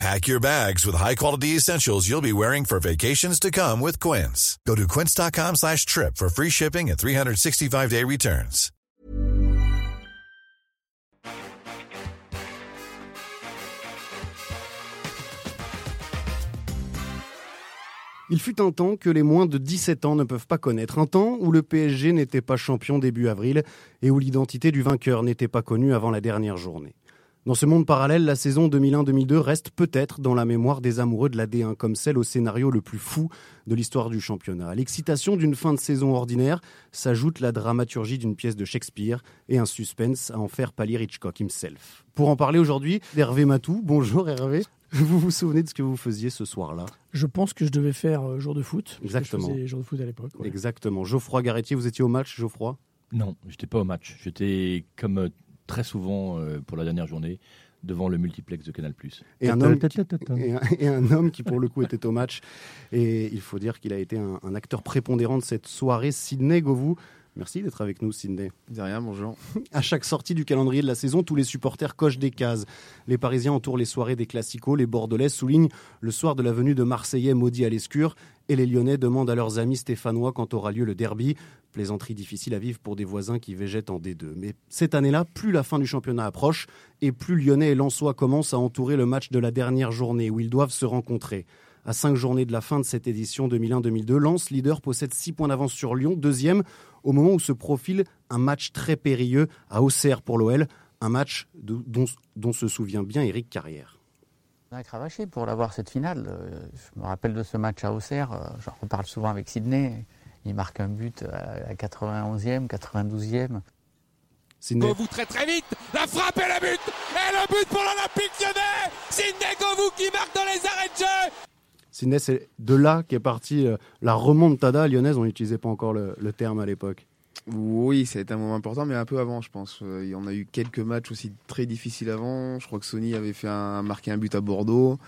Pack your bags with high-quality essentials you'll be wearing for vacations to come with Quince. Go to quince.com slash trip for free shipping and 365-day returns. Il fut un temps que les moins de 17 ans ne peuvent pas connaître, un temps où le PSG n'était pas champion début avril et où l'identité du vainqueur n'était pas connue avant la dernière journée. Dans ce monde parallèle, la saison 2001-2002 reste peut-être dans la mémoire des amoureux de la D1 comme celle au scénario le plus fou de l'histoire du championnat. À l'excitation d'une fin de saison ordinaire s'ajoute la dramaturgie d'une pièce de Shakespeare et un suspense à en faire pâlir Hitchcock himself. Pour en parler aujourd'hui, Hervé Matou. Bonjour Hervé. Vous vous souvenez de ce que vous faisiez ce soir-là? Je pense que je devais faire euh, jour de foot. Exactement. Je faisais jour de foot à l'époque. ouais. Exactement. Geoffroy Garretier, vous étiez au match, Geoffroy? Non, j'étais pas au match. J'étais comme euh, très souvent euh, pour la dernière journée devant le multiplex de Canal+. et un, homme qui, et, un, et un homme qui, pour le coup, était au match. Et il faut dire qu'il a été un, un acteur prépondérant de cette soirée. Sidney Govou, merci d'être avec nous, Sidney. De rien, bonjour. À chaque sortie du calendrier de la saison, tous les supporters cochent des cases. Les Parisiens entourent les soirées des Classicos, les Bordelais soulignent le soir de la venue de Marseillais maudits à l'escure, et les Lyonnais demandent à leurs amis stéphanois quand aura lieu le derby. Plaisanterie difficile à vivre pour des voisins qui végètent en D2. Mais cette année-là, plus la fin du championnat approche, et plus Lyonnais et Lensois commencent à entourer le match de la dernière journée où ils doivent se rencontrer. À cinq journées de la fin de cette édition 2001-2002, Lens, leader, possède six points d'avance sur Lyon, deuxième, au moment où se profile un match très périlleux à Auxerre pour l'OL, un match de- dont, dont se souvient bien Eric Carrière. On a cravaché pour l'avoir cette finale. Euh, Je me rappelle de ce match à Auxerre, euh, j'en reparle souvent avec Sydney. Il marque un but à la 91e, 92e. Sidney. Govou très très vite, la frappe et le but Et le but pour l'Olympique lyonnais Sidney Govou qui marque dans les arrêts de jeu Sidney, c'est de là qu'est partie euh, la remontada lyonnaise. On n'utilisait pas encore le, le terme à l'époque. Oui, ça a été un moment important, mais un peu avant, je pense. Euh, Il y en a eu quelques matchs aussi très difficiles avant. Je crois que Sony avait fait un, marqué un but à Bordeaux.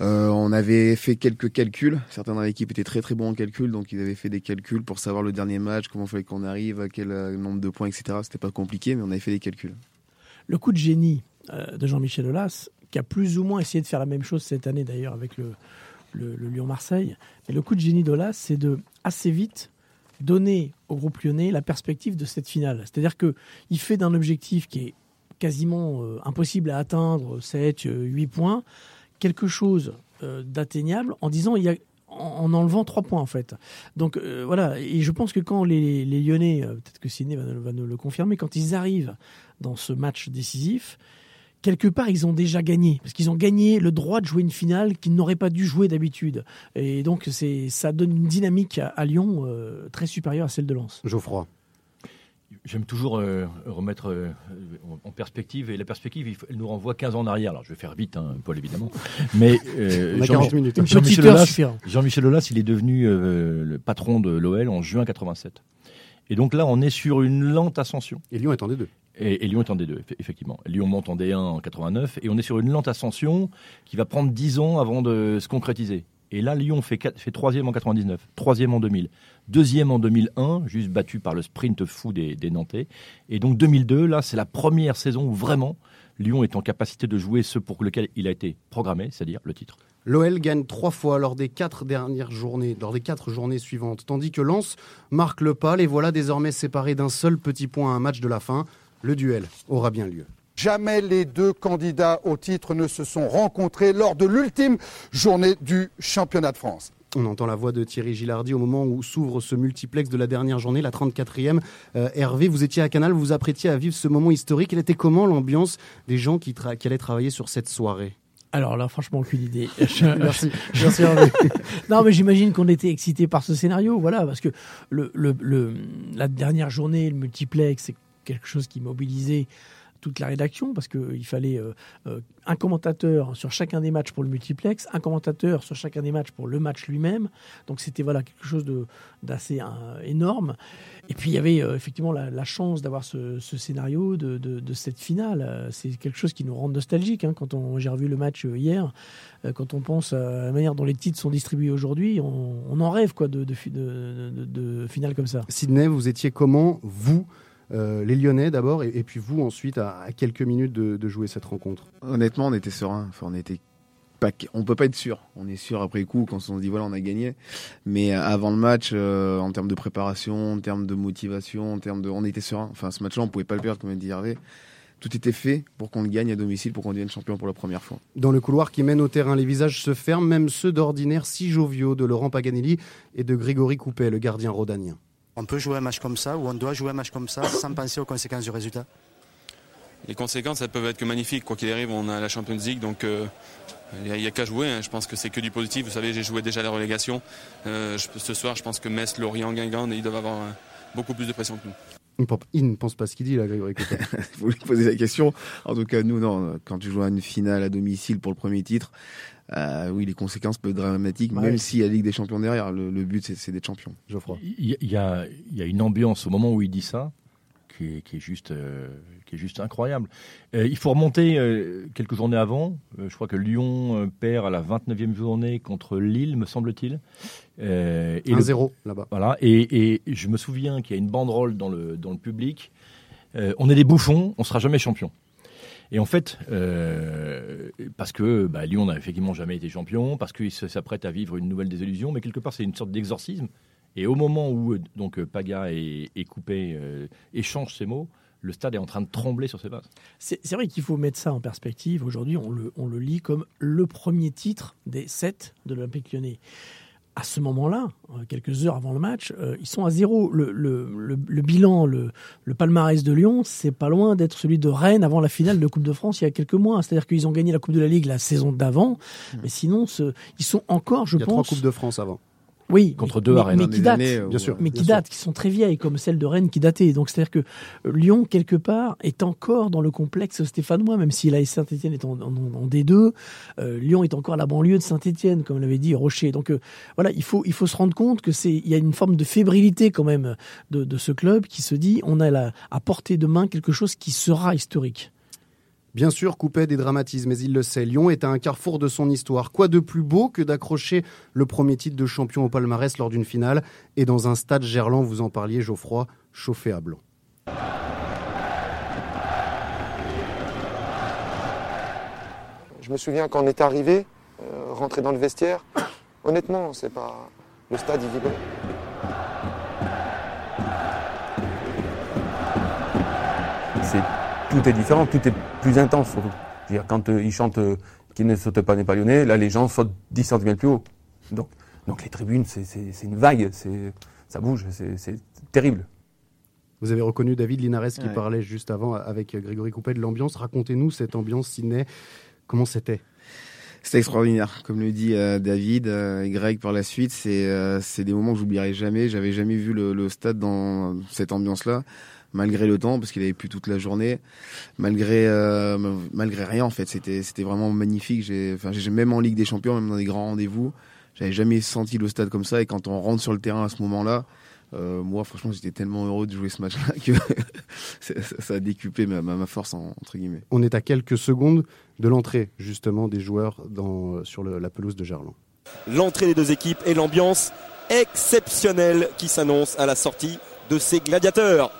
Euh, on avait fait quelques calculs. Certains dans l'équipe étaient très très bons en calcul, donc ils avaient fait des calculs pour savoir le dernier match, comment il fallait qu'on arrive, à quel euh, nombre de points, etc. C'était pas compliqué, mais on avait fait des calculs. Le coup de génie euh, de Jean-Michel Aulas, qui a plus ou moins essayé de faire la même chose cette année d'ailleurs avec le, le- le Lyon-Marseille, mais le coup de génie d'Aulas, c'est de assez vite donner au groupe lyonnais la perspective de cette finale. C'est-à-dire que il fait d'un objectif qui est quasiment euh, impossible à atteindre, 7, 8 points, quelque chose euh, d'atteignable en disant il y a en en enlevant trois points en fait. Donc euh, voilà, et je pense que quand les, Lyonnais, euh, peut-être que Sidney va nous le confirmer, quand ils arrivent dans ce match décisif, quelque part ils ont déjà gagné, parce qu'ils ont gagné le droit de jouer une finale qu'ils n'auraient pas dû jouer d'habitude. Et donc c'est ça donne une dynamique à, à Lyon euh, très supérieure à celle de Lens. Geoffroy. J'aime toujours euh, remettre euh, en perspective, et la perspective, il elle nous renvoie 15 ans en arrière. Alors, je vais faire vite, hein, Paul, évidemment. Mais euh, On a Jean- 40 minutes. Une Jean-Michel Aulas, Aulas, il est devenu euh, le patron de l'OL en juin 87. Et donc là, on est sur une lente ascension. Et Lyon est en D2. Et, et Lyon est en D2, eff- effectivement. Lyon monte en D1 en 89, et on est sur une lente ascension qui va prendre 10 ans avant de se concrétiser. Et là, Lyon fait, quatre- fait troisième en 99, troisième en 2000, deuxième en 2001, juste battu par le sprint fou des, des Nantais. Et donc 2002, là, c'est la première saison où vraiment Lyon est en capacité de jouer ce pour lequel il a été programmé, c'est-à-dire le titre. L'OL gagne trois fois lors des quatre dernières journées, lors des quatre journées suivantes, tandis que Lens marque le pas. Les voilà désormais séparés d'un seul petit point à un match de la fin. Le duel aura bien lieu. Jamais les deux candidats au titre ne se sont rencontrés lors de l'ultime journée du championnat de France. On entend la voix de Thierry Gilardi au moment où s'ouvre ce multiplex de la dernière journée, la 34e. Euh, Hervé, vous étiez à Canal, vous vous apprêtiez à vivre ce moment historique. Elle était comment l'ambiance des gens qui, tra- qui allaient travailler sur cette soirée? Alors là, franchement, aucune idée. Merci, non, mais j'imagine qu'on était excité par ce scénario, voilà, parce que le, le- le- la dernière journée, le multiplex, c'est quelque chose qui mobilisait toute la rédaction parce qu'il fallait un commentateur sur chacun des matchs pour le multiplex, un commentateur sur chacun des matchs pour le match lui-même. Donc c'était voilà quelque chose d'assez énorme. Et puis il y avait effectivement la, chance d'avoir ce, scénario de, cette finale. C'est quelque chose qui nous rend nostalgique hein, quand j'ai revu le match hier. Quand on pense à la manière dont les titres sont distribués aujourd'hui, on, en rêve quoi de, de, de finale comme ça. Sydney, vous étiez comment vous euh, les Lyonnais d'abord, et, puis vous ensuite à, quelques minutes de, jouer cette rencontre Honnêtement, on était serein. Enfin, on était pas, on peut pas être sûr. On est sûr après coup quand on se dit voilà, on a gagné. Mais euh, avant le match, euh, en termes de préparation, en termes de motivation, en termes de, on était serein. Enfin, ce match-là, on pouvait pas le perdre, comme a dit Hervé. Tout était fait pour qu'on le gagne à domicile, pour qu'on devienne champion pour la première fois. Dans le couloir qui mène au terrain, les visages se ferment, même ceux d'ordinaire si joviaux de Laurent Paganelli et de Grégory Coupet, le gardien rhodanien. On peut jouer un match comme ça ou on doit jouer un match comme ça sans penser aux conséquences du résultat Les conséquences, elles peuvent être que magnifiques. Quoi qu'il arrive, on a la Champions League, donc euh, il n'y a, qu'à jouer. Hein. Je pense que c'est que du positif. Vous savez, j'ai joué déjà la relégation. Euh, ce soir, je pense que Metz, Lorient, Guingamp, ils doivent avoir euh, beaucoup plus de pression que nous. Il ne pense pas ce qu'il dit là, Grégory Vous lui posez la question. En tout cas, nous, non. Quand tu joues à une finale à domicile pour le premier titre, euh, oui, les conséquences peuvent être dramatiques, même s'il y a la Ligue des Champions derrière. Le, but, c'est d'être champion, Geoffroy. Il y, a, une ambiance au moment où il dit ça qui est, juste, euh, qui est juste incroyable. Euh, il faut remonter quelques journées avant. je crois que Lyon perd à la 29e journée contre Lille, me semble-t-il. 1-0 là-bas. Voilà. Et, je me souviens qu'il y a une banderole dans le, dans le public. on est des bouffons, on sera jamais champion. Et en fait, euh, parce que bah, Lyon n'a effectivement jamais été champion, parce qu'il s'apprête à vivre une nouvelle désillusion, mais quelque part c'est une sorte d'exorcisme. Et au moment où euh, donc Paga et, Coupé euh, échangent ces mots, le stade est en train de trembler sur ses bases. C'est vrai qu'il faut mettre ça en perspective. Aujourd'hui, on le, on le lit comme le premier titre des sept de l'Olympique lyonnais à ce moment-là, euh, quelques heures avant le match, euh, ils sont à zéro. Le, bilan, le, palmarès de Lyon, c'est pas loin d'être celui de Rennes avant la finale de Coupe de France il y a quelques mois. C'est-à-dire qu'ils ont gagné la Coupe de la Ligue la saison d'avant, mmh. mais sinon, ils sont encore, je pense. Il y a trois Coupes de France avant. Oui, contre deux arènes. Mais, qui datent, bien sûr, mais qui datent, qui sont très vieilles, comme celle de Rennes qui datait. Donc c'est-à-dire que euh, Lyon quelque part est encore dans le complexe stéphanois, même si la Saint-Étienne est en, D2. Euh, Lyon est encore la banlieue de Saint-Étienne, comme l'avait dit Rocher. Donc euh, voilà, il faut il faut se rendre compte que c'est il y a une forme de fébrilité quand même de, de ce club qui se dit on a la, à portée de main quelque chose qui sera historique. Bien sûr, Coupet dédramatise, mais il le sait. Lyon est à un carrefour de son histoire. Quoi de plus beau que d'accrocher le premier titre de champion au palmarès lors d'une finale et dans un stade gerland, vous en parliez, Geoffroy, chauffé à blanc. Je me souviens quand on est arrivé, euh, rentré dans le vestiaire, honnêtement, c'est pas. Le stade, il vibrait. Tout est différent, tout est plus intense surtout. -dire, quand euh, ils chantent euh, Qui ne saute pas n'est pas lyonnais, là les gens sautent 10 cm plus haut. Donc, donc les tribunes, c'est une vague, ça bouge, c'est terrible. Vous avez reconnu David Linares qui parlait juste avant avec Grégory Coupet de l'ambiance. Racontez-nous cette ambiance Sydney. Comment c'était? C'était extraordinaire, comme le dit euh, David et Greg par la suite. C'est des moments que j'oublierai jamais. J'avais jamais vu le, le, stade dans cette ambiance-là malgré le temps, parce qu'il avait plu toute la journée, malgré euh, malgré rien en fait. C'était c'était vraiment magnifique. J'ai enfin j'ai même en Ligue des Champions, même dans des grands rendez-vous, j'avais jamais senti le stade comme ça. Et quand on rentre sur le terrain à ce moment-là, euh, moi franchement j'étais tellement heureux de jouer ce match-là que ça, a décuplé ma, ma, force entre guillemets. On est à quelques secondes de l'entrée justement des joueurs dans, sur la pelouse de Gerland. L'entrée des deux équipes et l'ambiance exceptionnelle qui s'annonce à la sortie de ces gladiateurs.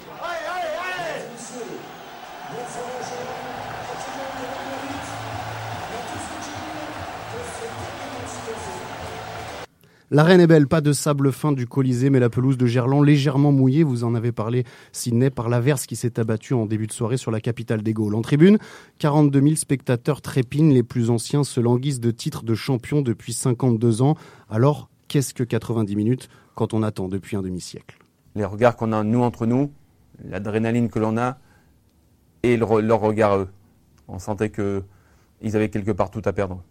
L'arène est belle, pas de sable fin du Colisée, mais la pelouse de Gerland légèrement mouillée. Vous en avez parlé, Sydney, par l'averse qui s'est abattue en début de soirée sur la capitale des Gaules. En tribune, 42 000 spectateurs trépinent, les plus anciens se languissent de titres de champion depuis 52 ans. Alors, qu'est-ce que 90 minutes quand on attend depuis un demi-siècle? Les regards qu'on a, nous, entre nous, l'adrénaline que l'on a, et leur regard eux. On sentait qu'ils avaient quelque part tout à perdre.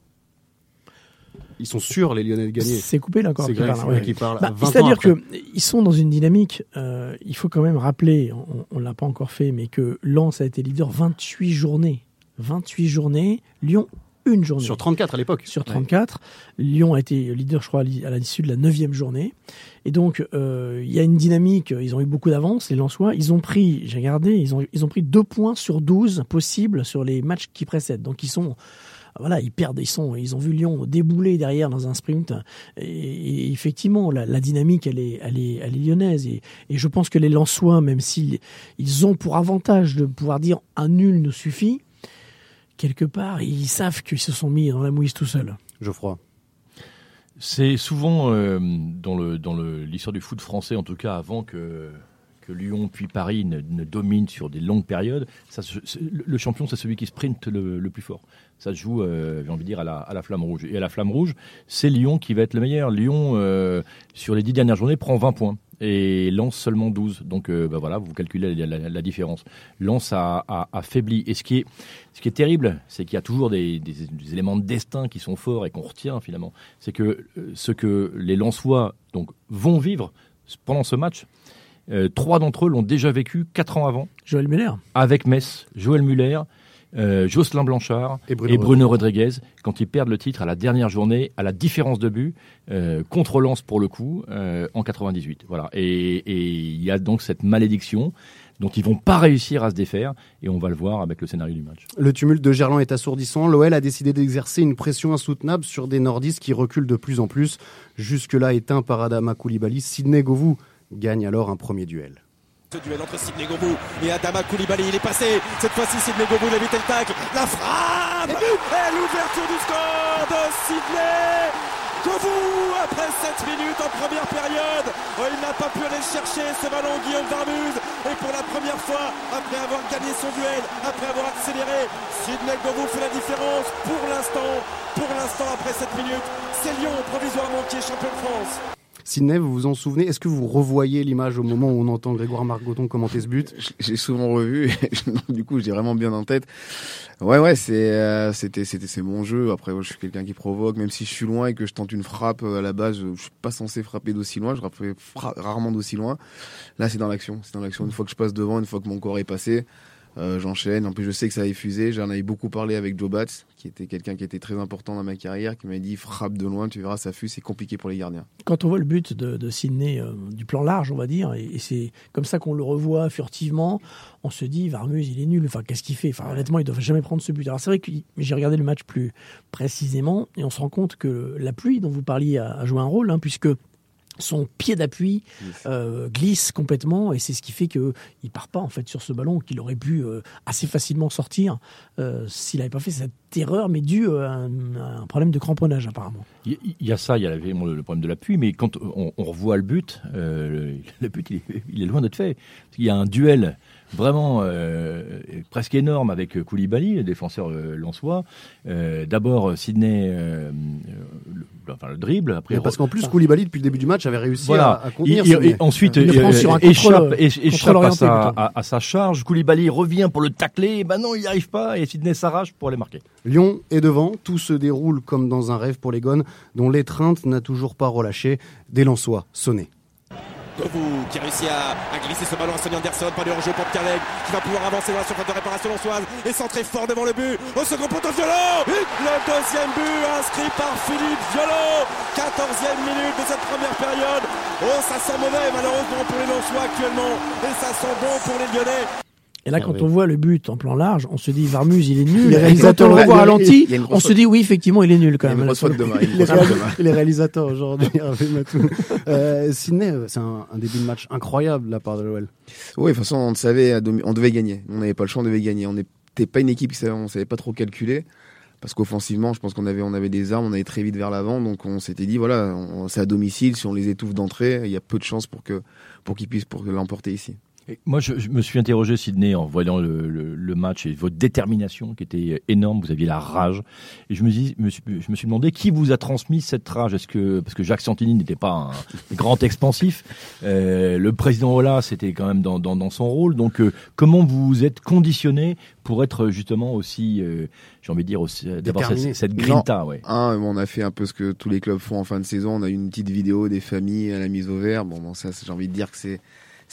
Ils sont sûrs, les Lyonnais, de gagner. C'est coupé là encore. C'est qui Greg parle, ouais. qui parle. Bah, 20 ans C'est-à-dire qu'ils sont dans une dynamique, euh, il faut quand même rappeler, on ne l'a pas encore fait, mais que Lens a été leader 28 journées. 28 journées, Lyon, une journée. Sur 34 à l'époque. Sur 34. Lyon a été leader, je crois, à l'issue de la neuvième journée. Et donc, euh, il y a une dynamique, ils ont eu beaucoup d'avance, les Lensois. Ils ont pris, j'ai regardé, ils ont, ils ont pris deux points sur 12 possibles sur les matchs qui précèdent. Donc, ils sont voilà, ils perdent, ils sont, ils ont vu Lyon débouler derrière dans un sprint. Et, et effectivement, la, la, dynamique, elle est, elle est, elle est lyonnaise. Et, et je pense que les Lensois, même s'ils ils ont pour avantage de pouvoir dire un nul nous suffit, quelque part, ils savent qu'ils se sont mis dans la mouise tout seuls. Geoffroy. C'est souvent euh, dans le dans l'histoire du foot français, en tout cas avant que que Lyon puis Paris ne, ne dominent sur des longues périodes, le champion c'est celui qui sprinte le, plus fort. Ça se joue, euh, j'ai envie de dire, à la, flamme rouge. Et à la flamme rouge, c'est Lyon qui va être le meilleur. Lyon, euh, sur les dix dernières journées, prend 20 points et lance seulement 12. Donc euh, bah voilà, vous calculez la, différence. Lance a, a, faibli. Et ce qui est, terrible, c'est qu'il y a toujours des, éléments de destin qui sont forts et qu'on retient finalement. C'est que ce que les Lensois vont vivre pendant ce match, euh, trois d'entre eux l'ont déjà vécu quatre ans avant. Joël Muller. Avec Metz, Joël Muller, euh, Jocelyn Blanchard et Bruno, et Bruno Rodriguez, quand ils perdent le titre à la dernière journée, à la différence de but, euh, contre Lens pour le coup, euh, en 98. Voilà. Et il y a donc cette malédiction dont ils vont pas réussir à se défaire, et on va le voir avec le scénario du match. Le tumulte de Gerland est assourdissant. L'OL a décidé d'exercer une pression insoutenable sur des nordistes qui reculent de plus en plus. Jusque-là éteint par Adama Koulibaly, Sidney Govou gagne alors un premier duel. Ce duel entre Sidney Govou et Adama Koulibaly, il est passé. Cette fois-ci, Sidney Govou a évité le tacle. La frappe et l'ouverture du score de Sidney Govou après 7 minutes en première période. Oh, il n'a pas pu aller chercher ce ballon Guillaume Varmuse. Et pour la première fois, après avoir gagné son duel, après avoir accéléré, Sidney Govou fait la différence pour l'instant. Pour l'instant, après 7 minutes, c'est Lyon provisoirement qui est champion de France. Sidney, vous vous en souvenez? Est-ce que vous revoyez l'image au moment où on entend Grégoire Margoton commenter ce but? J'ai souvent revu, et du coup j'ai vraiment bien en tête. Ouais, ouais, c'est euh, c'était c'était c'est mon jeu. Après, je suis quelqu'un qui provoque, même si je suis loin et que je tente une frappe à la base, je, je suis pas censé frapper d'aussi loin. Je frappe rarement d'aussi loin. Là, c'est dans l'action. C'est dans l'action. Une fois que je passe devant, une fois que mon corps est passé, euh, j'enchaîne. En plus, je sais que ça a effusé. J'en avais beaucoup parlé avec Joe Bats, qui était quelqu'un qui était très important dans ma carrière, qui m'a dit frappe de loin, tu verras, ça fuse, c'est compliqué pour les gardiens. Quand on voit le but de, Sydney euh, du plan large, on va dire, et, c'est comme ça qu'on le revoit furtivement, on se dit Varmuse, il est nul. Enfin, qu'est-ce qu'il fait? Enfin, honnêtement, il ne doit jamais prendre ce but. Alors, c'est vrai que j'ai regardé le match plus précisément, et on se rend compte que la pluie dont vous parliez a, a joué un rôle, hein, puisque son pied d'appui euh, glisse complètement et c'est ce qui fait qu'il ne part pas en fait sur ce ballon qu'il aurait pu euh, assez facilement sortir euh, s'il n'avait pas fait cette erreur mais dû à un, à un, problème de cramponnage apparemment. Il y, a ça, il y a le problème de l'appui mais quand on, on, revoit le but, le, le, but il est, il est loin d'être fait. Il y a un duel vraiment euh, presque énorme avec Koulibaly, le défenseur euh, lensois. Euh, D'abord Sydney, le, enfin le dribble. Après, Mais parce qu'en plus Koulibaly depuis le début du match avait réussi voilà. à, à contenir. Il, il, ensuite il échappe, échappe à, sa, à, à, sa, charge. Koulibaly revient pour le tacler. Et ben non, il n'y arrive pas et Sydney s'arrache pour les marquer. Lyon est devant. Tout se déroule comme dans un rêve pour les Gones, dont l'étreinte n'a toujours pas relâché. Des Lensois sonnés. Govou qui réussit à, à, glisser ce ballon à Sonny Anderson, pas de hors-jeu pour Pierre qui va pouvoir avancer dans la surface de réparation lançoise et centrer fort devant le but. Au second poteau violent Le deuxième but inscrit par Philippe Violon 14e minute de cette première période. Oh, ça sent mauvais malheureusement pour les Lensois actuellement et ça sent bon pour les Lyonnais. Et là, quand on voit le but en plan large, on se dit Varmuse, il est nul. Les réalisateurs le voient ralenti, on se dit oui, effectivement, il est nul quand même. les, les réalisateurs aujourd'hui, euh, Sydney, c'est un, début de match incroyable de la part de l'OL. Oui, de toute façon, on savait, on devait gagner. On n'avait pas le choix, on devait gagner. On n'était pas une équipe, on savait pas trop calculer. Parce qu'offensivement, je pense qu'on avait, on avait des armes, on allait très vite vers l'avant, donc on s'était dit voilà, c'est à domicile, si on les étouffe d'entrée, il y a peu de chances pour que pour qu'ils puissent pour l'emporter ici. Et moi, je, je me suis interrogé, Sydney, en voyant le, le- le match et votre détermination qui était énorme. Vous aviez la rage. Et je me, dis, me suis, je me suis demandé qui vous a transmis cette rage. Est-ce que parce que Jacques Santini n'était pas un grand expansif, euh, le président Ola, c'était quand même dans, dans, dans son rôle. Donc, euh, comment vous êtes conditionné pour être justement aussi, euh, j'ai envie de dire, aussi, euh, d'avoir cette, cette grinta, Non. ouais. Un, on a fait un peu ce que tous les clubs font en fin de saison. On a eu une petite vidéo des familles à la mise au vert. Bon, bon ça, j'ai envie de dire que c'est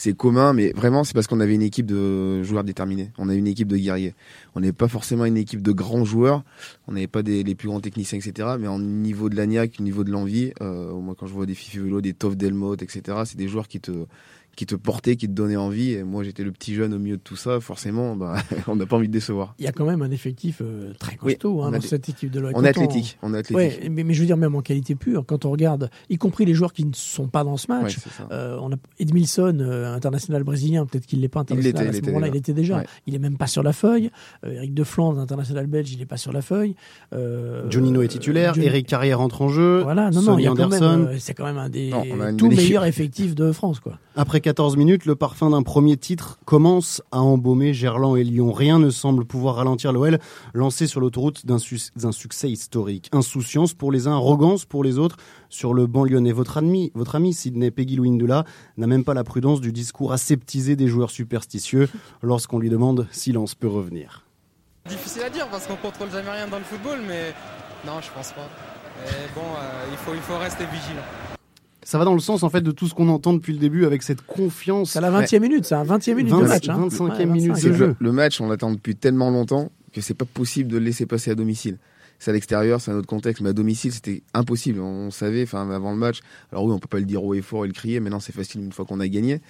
c'est commun, mais vraiment, c'est parce qu'on avait une équipe de joueurs déterminés. On a une équipe de guerriers. On n'est pas forcément une équipe de grands joueurs. On n'avait pas des, les plus grands techniciens, etc. Mais au niveau de l'agnac, au niveau de l'envie, euh, moi, quand je vois des Fifi Velo, des Toff Delmotte, etc., c'est des joueurs qui te qui te portaient, qui te donnaient envie. Et moi, j'étais le petit jeune au milieu de tout ça. Forcément, bah, on n'a pas envie de décevoir. Il y a quand même un effectif euh, très costaud on hein, dans cette équipe de l'OL. on Quand est athlétique, on athlétique. Ouais, mais, mais je veux dire, même en qualité pure, quand on regarde, y compris les joueurs qui ne sont pas dans ce match, Ouais, euh, on a Edmilson, euh, international brésilien, peut-être qu'il l'est pas Il l'était, international à il ce était moment-là, il déjà. était déjà. Ouais. Il est même pas sur la feuille. Euh, Eric de Flandre, international belge, il est pas sur la feuille. Euh, Jonino est titulaire, Eric Carrière entre en jeu. Voilà, non, non, Sonny il y a quand même, euh, c'est quand même un des Non, on tout meilleurs effectifs de France, quoi. Après 14 minutes, le parfum d'un premier titre commence à embaumer Gerland et Lyon. Rien ne semble pouvoir ralentir l'OL, lancé sur l'autoroute d'un su- d'un succès historique. Insouciance pour les uns, arrogance pour les autres. Sur le banc lyonnais, votre ami, votre ami Sidney Peggy Louindula n'a même pas la prudence du discours aseptisé des joueurs superstitieux lorsqu'on lui demande silence peut revenir. Difficile à dire parce qu'on contrôle jamais rien dans le football, mais non, je pense pas. Mais bon, euh, il, faut, il faut rester vigilant. Ça va dans le sens en fait de tout ce qu'on entend depuis le début avec cette confiance. C'est à la 20e minute, c'est à 20e minute de 20 match. hein. 25e Ouais, minute 25e. de Le, jeu. le match, on l'attend depuis tellement longtemps que c'est pas possible de le laisser passer à domicile. C'est à l'extérieur, c'est un autre contexte, mais à domicile, c'était impossible. On savait, enfin, avant le match. Alors oui, on peut pas le dire haut et fort et le crier. Maintenant, c'est facile une fois qu'on a gagné.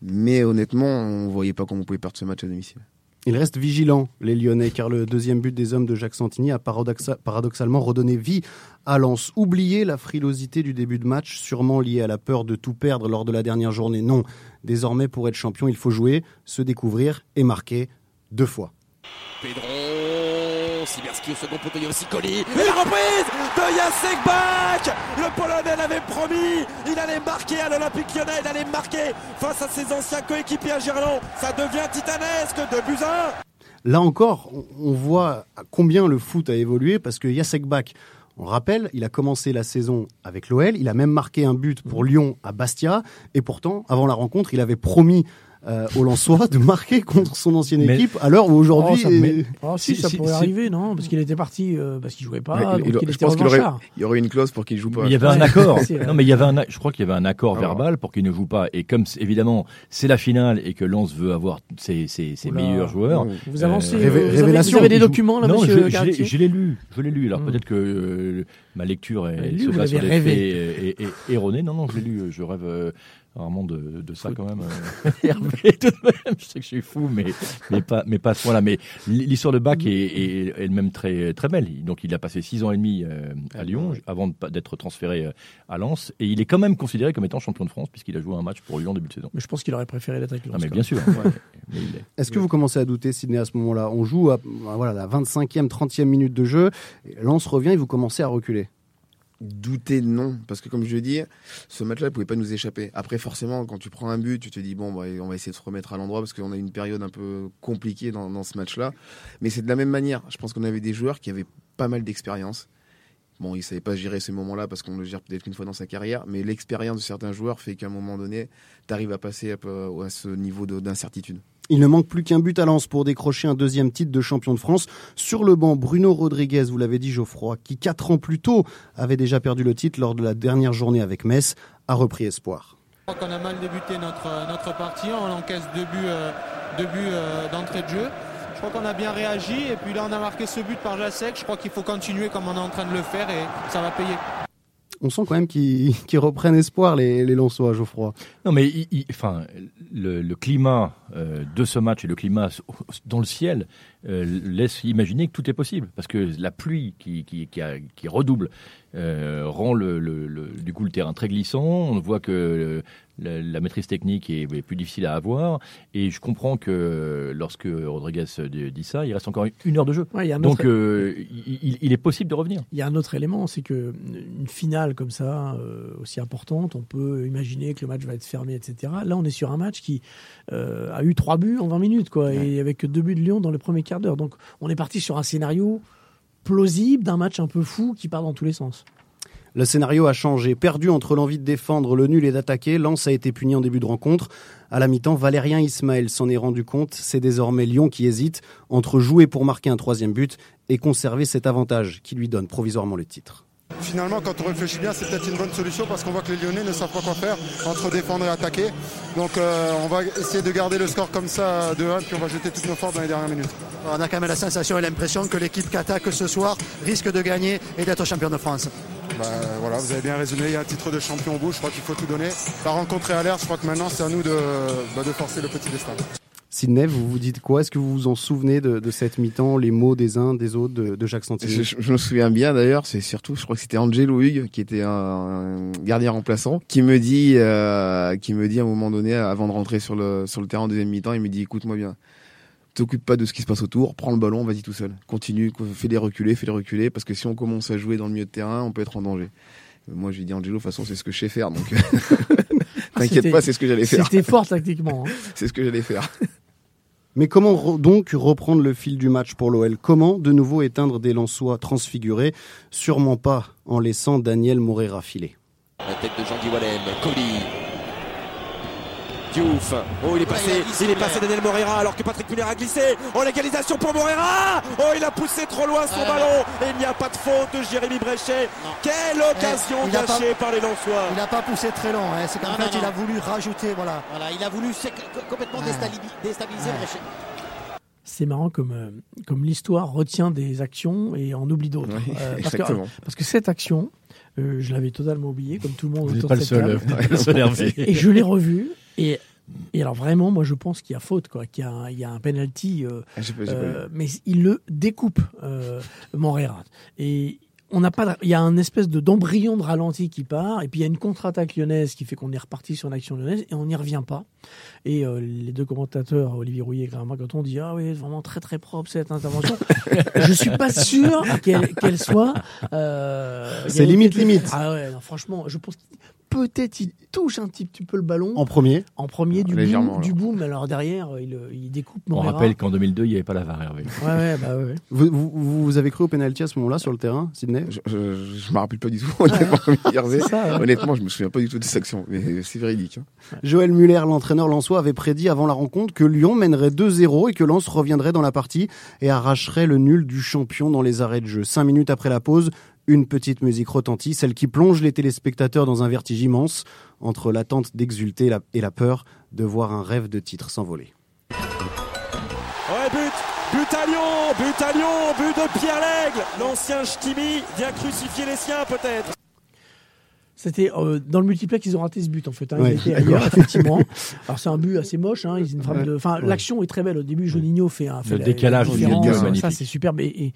Mais honnêtement, on voyait pas comment on pouvait perdre ce match à domicile. Ils restent vigilants, les Lyonnais, car le deuxième but des hommes de Jacques Santini a paradoxa- paradoxalement redonné vie à Lens. Oubliez la frilosité du début de match, sûrement liée à la peur de tout perdre lors de la dernière journée. Non, désormais, pour être champion, il faut jouer, se découvrir et marquer deux fois. Pedro, Siberski au second poteau, aussi reprise de Jacek Bak Le Polonais l'avait promis, il allait marquer à l'Olympique lyonnais, il allait marquer face à ses anciens coéquipiers à Gerland. Ça devient titanesque, de buts. Là encore, on- voit combien le foot a évolué parce que Jacek Bak, on le rappelle, il a commencé la saison avec l'OL, il a même marqué un but pour Lyon à Bastia, et pourtant, avant la rencontre, il avait promis euh, aux Lensois de marquer contre son ancienne Mais- équipe, à l'heure où aujourd'hui... Oh, ça, euh, mais- oh, si, si- ça si- pourrait arriver, non Parce qu'il était parti, euh, parce qu'il jouait pas, il- donc il- il, je était pense qu'il aurait, il y aurait une clause pour qu'il joue pas. Il y avait un accord. Non, mais il y avait un, a- je crois qu'il y avait un accord Ah. verbal pour qu'il ne joue pas. Et comme évidemment c'est la finale et que Lens veut avoir ses, ses- ses meilleurs joueurs, Vous avancez, euh, vous, avez, vous avez des il joue- documents là, non, monsieur je, je l'ai- lu, je l'ai lu. Alors Hmm. peut-être que euh, ma lecture est, se vous base sur des faits erronés. Non, non, je l'ai lu. Je rêve euh, rarement de, de ça quand même. euh, Hervé, tout de même. Je sais que je suis fou, mais mais pas mais pas à ce point-là. Mais l'histoire de Bach est, est elle-même très très belle. Donc il a passé six ans et demi euh, à Lyon avant d'être transféré euh, à Lens, et il est quand même considéré comme étant champion de France puisqu'il a joué un match pour Lyon en début de saison. Mais je pense qu'il aurait préféré d'être avec Ah, Lens, mais quand bien sûr. Mais Est-ce que vous commencez à douter, Sidney, à ce moment-là? On joue à voilà, la 25e, 30e minute de jeu, Lens revient et vous commencez à reculer. Douter, non, parce que comme je le dis, ce match-là ne pouvait pas nous échapper. Après, forcément, quand tu prends un but, tu te dis, bon, bah, on va essayer de se remettre à l'endroit parce qu'on a une période un peu compliquée dans, ce match-là. Mais c'est de la même manière. Je pense qu'on avait des joueurs qui avaient pas mal d'expérience. Bon, ils savaient pas gérer ces moments-là parce qu'on le gère peut-être qu'une fois dans sa carrière, mais l'expérience de certains joueurs fait qu'à un moment donné, tu arrives à passer à, ce niveau de- d'incertitude. Il ne manque plus qu'un but à Lens pour décrocher un deuxième titre de champion de France. Sur le banc, Bruno Rodriguez, vous l'avez dit Geoffroy, qui quatre ans plus tôt avait déjà perdu le titre lors de la dernière journée avec Metz, a repris espoir. Je crois qu'on a mal débuté notre, partie, on encaisse deux buts, euh, euh, d'entrée de jeu. Je crois qu'on a bien réagi et puis là on a marqué ce but par Jacek. Je crois qu'il faut continuer comme on est en train de le faire et ça va payer. On sent quand même qu'ils qu'ils reprennent espoir, les, les Lensois, Geoffroy. Non, mais il- il- enfin, le, le climat euh, de ce match et le climat dans le ciel euh, laisse imaginer que tout est possible. Parce que la pluie qui, qui, qui, a- qui redouble euh, rend le, le- le- du coup le terrain très glissant. On voit que euh, la, la maîtrise technique est, est plus difficile à avoir. Et je comprends que lorsque Rodriguez dit ça, il reste encore une heure de jeu. Ouais, Donc euh, il, est possible de revenir. Il y a un autre élément, c'est que une finale comme ça, euh, aussi importante, on peut imaginer que le match va être fermé, etc. Là, on est sur un match qui euh, a eu trois buts en 20 minutes, quoi, et avec deux buts de Lyon dans le premier Donc, on est parti sur un scénario plausible d'un match un peu fou qui part dans tous les sens. Le scénario a changé. Perdu entre l'envie de défendre, le nul et d'attaquer, Lens a été puni en début de rencontre. À la mi-temps, Valérien Ismaël s'en est rendu compte. C'est désormais Lyon qui hésite entre jouer pour marquer un troisième but et conserver cet avantage qui lui donne provisoirement le titre. Finalement, quand on réfléchit bien, c'est peut-être une bonne solution parce qu'on voit que les Lyonnais ne savent pas quoi faire entre défendre et attaquer. Donc euh, on va essayer de garder le score comme ça de 1 puis on va jeter toutes nos forces dans les dernières minutes. On a quand même la sensation et l'impression que l'équipe qui attaque ce soir risque de gagner et d'être champion de France. Bah, voilà, vous avez bien résumé, il y a un titre de champion au bout, je crois qu'il faut tout donner. La rencontre est à l'air, je crois que maintenant c'est à nous de, bah, de forcer le petit destin. Sidney, vous vous dites quoi? Est-ce que vous vous en souvenez de, de cette mi-temps, les mots des uns, des autres, de, de Jacques Santini Je, je me souviens bien d'ailleurs, c'est surtout, je crois que c'était Angelo Hugues qui était un, un gardien remplaçant, qui me dit, euh, qui me dit à un moment donné, avant de rentrer sur le sur le terrain en deuxième mi-temps, il me dit, écoute-moi bien, t'occupe pas de ce qui se passe autour, prends le ballon, vas-y tout seul, continue, fais-les reculer, fais-les reculer, parce que si on commence à jouer dans le milieu de terrain, on peut être en danger. Moi, je lui dis Angelo, de toute façon, c'est ce que je sais faire, donc t'inquiète C'était- pas, c'est ce que j'allais faire. C'était fort tactiquement. hein. c'est ce que j'allais faire. Mais comment donc reprendre le fil du match pour l'OL Comment de nouveau éteindre des Lensois transfigurés? Sûrement pas en laissant Daniel Moreira filer. La tête de Jean-Guy Wallem. Diouf. Oh, il est passé, il est passé Daniel Moreira alors que Patrick Muller a glissé. Oh, l'égalisation pour Moreira. Oh, il a poussé trop loin son ballon. Et il n'y a pas de faute de Jérémy Bréchet. Quelle occasion Eh, gâchée pas- par les Lensois. Il n'a pas poussé très long, hein. c'est qu'en fait non, il a voulu rajouter, voilà. Voilà, il a voulu sec- complètement déstabiliser, Bréchet. C'est marrant comme, euh, comme l'histoire retient des actions et en oublie d'autres. Oui, parce, que, exactement. parce que cette action, euh, je l'avais totalement oubliée, comme tout le monde Vous autour de le cette seul, table. vous n'êtes pas le seul, Hervé. Et je l'ai revue. Et, et alors vraiment, moi je pense qu'il y a faute, quoi, qu'il y a, un- il y a un penalty. euh, Ah, euh, mais il le découpe, euh, Moreira. Et on n'a pas, il y a un espèce de d'embryon de ralenti qui part, et puis il y a une contre-attaque lyonnaise qui fait qu'on est reparti sur l'action lyonnaise et on n'y revient pas. Et euh, les deux commentateurs, Olivier Rouillet et Grégoire quand on dit ah oui, vraiment très très propre cette intervention, je suis pas sûr qu'elle qu'elle soit. euh, C'est limite, limite. Ah ouais, non, franchement, je pense peut-être il touche un petit, petit peu le ballon. En premier En premier du boom, du boom, mais alors derrière il, il découpe On Moreira. rappelle qu'en 2002, il n'y avait pas la VAR, Hervé. Ouais, ouais, bah ouais. Vous, vous, vous avez cru au penalty à ce moment-là sur le terrain, Sidney? Je, je me rappelle pas du tout, honnêtement, Hervé. Ça, ouais. Honnêtement, je me souviens pas du tout de cette action, mais c'est véridique. hein. Joël Muller, l'entraîneur lensois, avait prédit avant la rencontre que Lyon mènerait 2-0 et que Lens reviendrait dans la partie et arracherait le nul du champion dans les arrêts de jeu. Cinq minutes après la pause, une petite musique retentit, celle qui plonge les téléspectateurs dans un vertige immense entre l'attente d'exulter et la- peur de voir un rêve de titre s'envoler. Ouais, but, but à Lyon, but à Lyon, but de Pierre Lègle. L'ancien Ch'timi vient crucifier les siens peut-être. C'était euh, dans le multiplex, ils ont raté ce but en fait. Hein. Ouais, ils étaient ailleurs, effectivement. Alors c'est un but assez moche. Hein. Ils- une frappe Ouais. de... enfin, Ouais. l'action est très belle. Au début, Juninho fait un fait Le la- décalage la Ça, c'est superbe. Et, et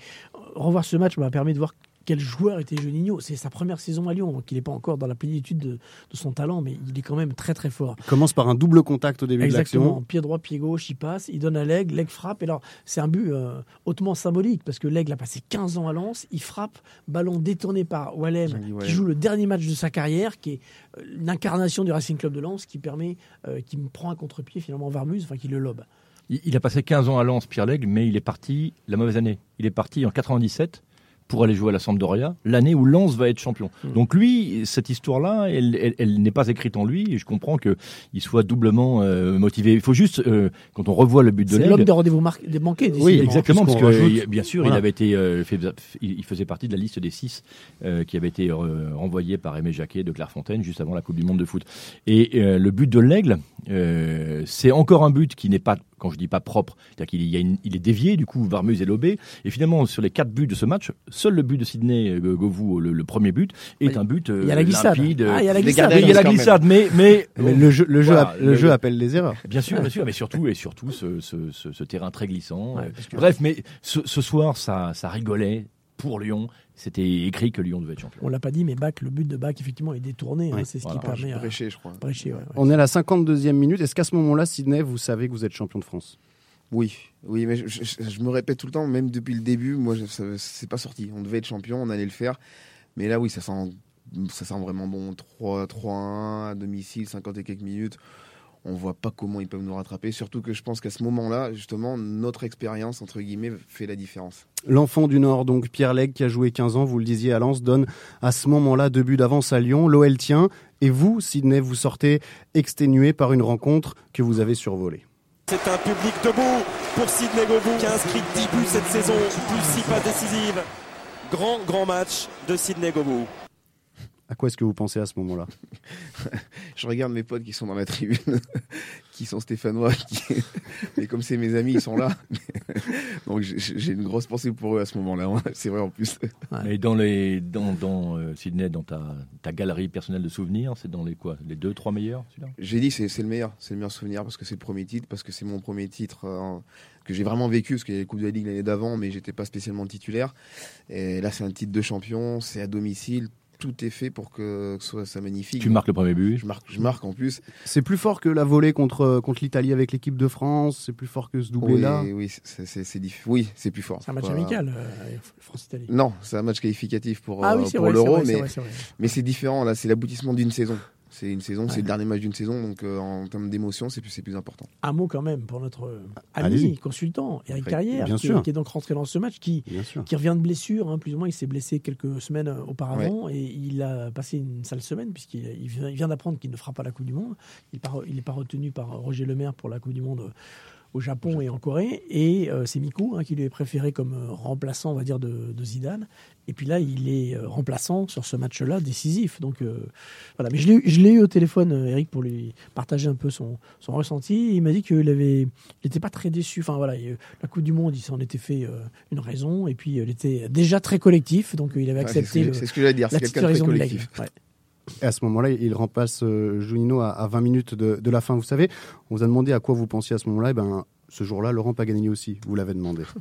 revoir ce match m'a permis de voir quel joueur était Juninho. C'est sa première saison à Lyon, donc il n'est pas encore dans la plénitude de, de son talent, mais il est quand même très très fort. Il commence par un double contact au début Exactement. de l'action. Pied droit, pied gauche, il passe, il donne à l'aigle, l'aigle frappe. Et alors, c'est un but euh, hautement symbolique parce que l'aigle a passé 15 ans à Lens, il frappe, ballon détourné par Wallem, Jean-Guy qui Wallem. joue le dernier match de sa carrière, qui est euh, l'incarnation du Racing Club de Lens, qui permet, euh, qui me prend un contre-pied finalement Varmuse, enfin qui le lobe. Il, il a passé 15 ans à Lens, Pierre Lègle, mais il est parti la mauvaise année. Il est parti en 97 pour aller jouer à la Sampdoria, l'année où Lens va être champion. Donc lui, cette histoire-là, elle, elle- elle n'est pas écrite en lui, et je comprends qu'il soit doublement euh, motivé. Il faut juste, euh, quand on revoit le but de C'est Lègle... l'homme des rendez-vous manqués. Oui, exactement, parce que rajoute- il- bien sûr, Voilà. il avait été, euh, fait- il faisait partie de la liste des six euh, qui avait été euh, renvoyés par Aimé Jacquet de Clairefontaine juste avant la Coupe du Monde de foot. Et euh, le but de l'aigle, euh, c'est encore un but qui n'est pas quand je dis pas propre, c'est-à-dire qu'il y a une- il est dévié, du coup, Varmus est lobé. Et finalement, sur les quatre buts de ce match, seul le but de Sidney euh, Govou, le, le premier but, est un but euh, il y a la glissade. limpide. Ah, il y a la Oui, glissade. il y a la glissade, mais, mais, Mais le jeu, le jeu, Voilà, app- le jeu appelle les erreurs. Bien sûr, bien sûr, mais surtout et surtout ce, ce- ce- ce terrain très glissant. Ouais, Euh, Bref, mais ce, ce soir, ça, ça rigolait pour Lyon. C'était écrit que Lyon devait être champion. On l'a pas dit, mais Bach, le but de Bach, effectivement, est détourné. hein, c'est ce Voilà. qui permet. à- Bréché, je crois. Ouais, ouais. On est à la 52e minute. Est-ce qu'à ce moment-là, Sydney, vous savez que vous êtes champion de France? Oui, oui, mais je, je- je me répète tout le temps, même depuis le début, moi, c'est pas sorti. On devait être champion, on allait le faire. Mais là, oui, ça sent, ça sent vraiment bon. 3 3-1 à domicile, 50 et quelques minutes. On voit pas comment ils peuvent nous rattraper. Surtout que je pense qu'à ce moment-là, justement, notre expérience, entre guillemets, fait la différence. L'enfant du Nord, donc Pierre Legge, qui a joué 15 ans, vous le disiez à Lens, donne à ce moment-là deux buts d'avance à Lyon. L'OL tient. Et vous, Sydney, vous sortez exténué par une rencontre que vous avez survolée. C'est un public debout pour Sidney Govou qui a inscrit 10 buts cette saison, plus 6 passes décisives. Grand, grand match de Sidney Govou. À quoi est-ce que vous pensez à ce moment-là Je regarde mes potes qui sont dans la tribune, qui sont stéphanois, qui... mais comme c'est mes amis, ils sont là. Donc j'ai- une grosse pensée pour eux à ce moment-là. hein. C'est vrai en plus. Et dans les, dans, dans euh, Sydney, dans ta, ta galerie personnelle de souvenirs, c'est dans les quoi, les deux, trois meilleurs, J'ai dit c'est c'est le meilleur, c'est le meilleur souvenir parce que c'est le premier titre, parce que c'est mon premier titre euh, que j'ai vraiment vécu, parce qu'il y a les Coupes de la Ligue l'année d'avant, mais j'étais pas spécialement titulaire. Et là c'est un titre de champion, c'est à domicile, tout est fait pour que ce soit ça magnifique. Tu marques le premier but. Je marque, je marque en plus. C'est plus fort que la volée contre, contre l'Italie avec l'équipe de France C'est plus fort que ce doublé-là Oui, oui, c'est- c'est c'est diff- oui, c'est plus fort. C'est un match Voilà. amical, euh, France-Italie. Non, c'est un match qualificatif pour, Ah euh, oui, pour l'Euro, mais, mais c'est différent. Là, c'est l'aboutissement d'une saison. C'est une saison, c'est le dernier match d'une saison, donc euh, en termes d'émotion, c'est plus, important. Un mot quand même pour notre euh, ami, consultant, Eric Carrière, bien qui, sûr. qui est donc rentré dans ce match, qui, qui revient de blessure, hein, plus ou moins, il s'est blessé quelques semaines euh, auparavant, et il a passé une sale semaine, puisqu'il il vient, d'apprendre qu'il ne fera pas la Coupe du Monde. Il n'est pas retenu par Roger Lemaire pour la Coupe du Monde euh, au Japon et en Corée, et euh, c'est Miku hein, qui lui est préféré comme euh, remplaçant, on va dire, de, de Zidane. Et puis là, il est euh, remplaçant sur ce match-là, décisif. Donc voilà. Mais je l'ai eu- au téléphone, Eric, pour lui partager un peu son, son ressenti. Il m'a dit qu'il avait, n'était pas très déçu. Enfin voilà, il- la Coupe du Monde, il s'en était fait une raison. Et puis il était déjà très collectif, donc il avait Ouais, c'est accepté. ce que- le- ce que j'allais dire, c'est la quelqu'un de très collectif. Ouais. Et à ce moment-là, il remplace euh, Juninho à, à 20 minutes de, de la fin. Vous savez, on vous a demandé à quoi vous pensiez à ce moment-là. Et ben, ce jour-là, Laurent Paganini aussi, vous l'avez demandé.